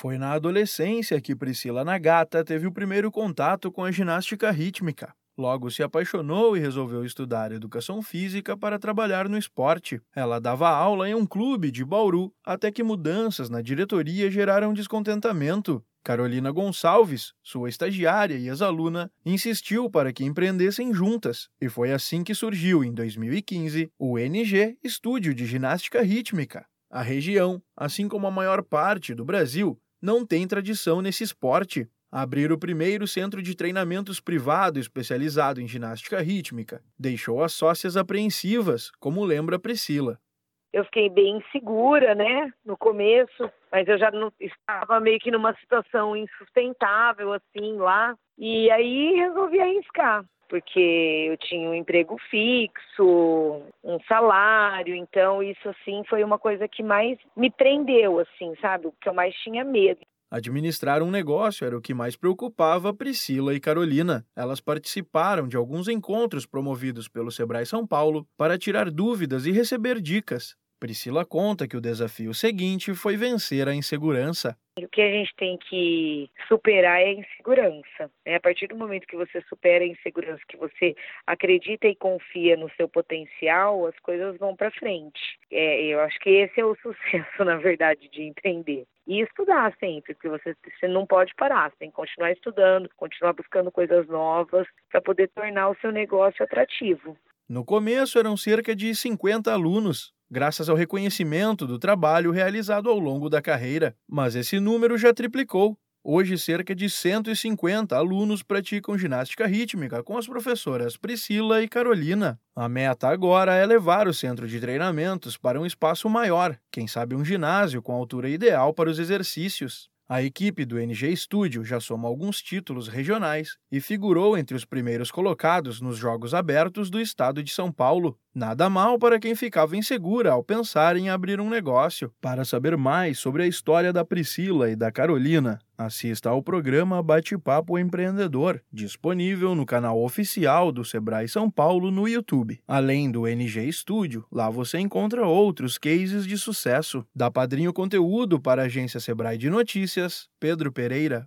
Foi na adolescência que Priscila Nagata teve o primeiro contato com a ginástica rítmica. Logo se apaixonou e resolveu estudar educação física para trabalhar no esporte. Ela dava aula em um clube de Bauru, até que mudanças na diretoria geraram descontentamento. Carolina Gonçalves, sua estagiária e ex-aluna, insistiu para que empreendessem juntas, e foi assim que surgiu, em 2015, o NG Estúdio de Ginástica Rítmica. A região, assim como a maior parte do Brasil, não tem tradição nesse esporte. Abrir o primeiro centro de treinamentos privado especializado em ginástica rítmica deixou as sócias apreensivas, como lembra Priscila. Eu fiquei bem insegura, né, no começo, mas eu já não, estava meio que numa situação insustentável, assim, lá. E aí resolvi arriscar porque eu tinha um emprego fixo, um salário, então isso assim foi uma coisa que mais me prendeu, assim, sabe? O que eu mais tinha medo. Administrar um negócio era o que mais preocupava Priscila e Carolina. Elas participaram de alguns encontros promovidos pelo Sebrae São Paulo para tirar dúvidas e receber dicas. Priscila conta que o desafio seguinte foi vencer a insegurança. O que a gente tem que superar é a insegurança. Né? A partir do momento que você supera a insegurança, que você acredita e confia no seu potencial, as coisas vão para frente. É, eu acho que esse é o sucesso, na verdade, de empreender. E estudar sempre, porque você, você não pode parar, você tem que continuar estudando, continuar buscando coisas novas para poder tornar o seu negócio atrativo. No começo eram cerca de 50 alunos, graças ao reconhecimento do trabalho realizado ao longo da carreira, mas esse número já triplicou. Hoje, cerca de 150 alunos praticam ginástica rítmica com as professoras Priscila e Carolina. A meta agora é levar o centro de treinamentos para um espaço maior, quem sabe um ginásio com altura ideal para os exercícios. A equipe do NG Studio já soma alguns títulos regionais e figurou entre os primeiros colocados nos Jogos Abertos do estado de São Paulo. Nada mal para quem ficava insegura ao pensar em abrir um negócio. Para saber mais sobre a história da Priscila e da Carolina, assista ao programa Bate-Papo Empreendedor, disponível no canal oficial do Sebrae São Paulo no YouTube. Além do NG Studio, lá você encontra outros cases de sucesso. Da Padrinho Conteúdo para a agência Sebrae de Notícias, Pedro Pereira.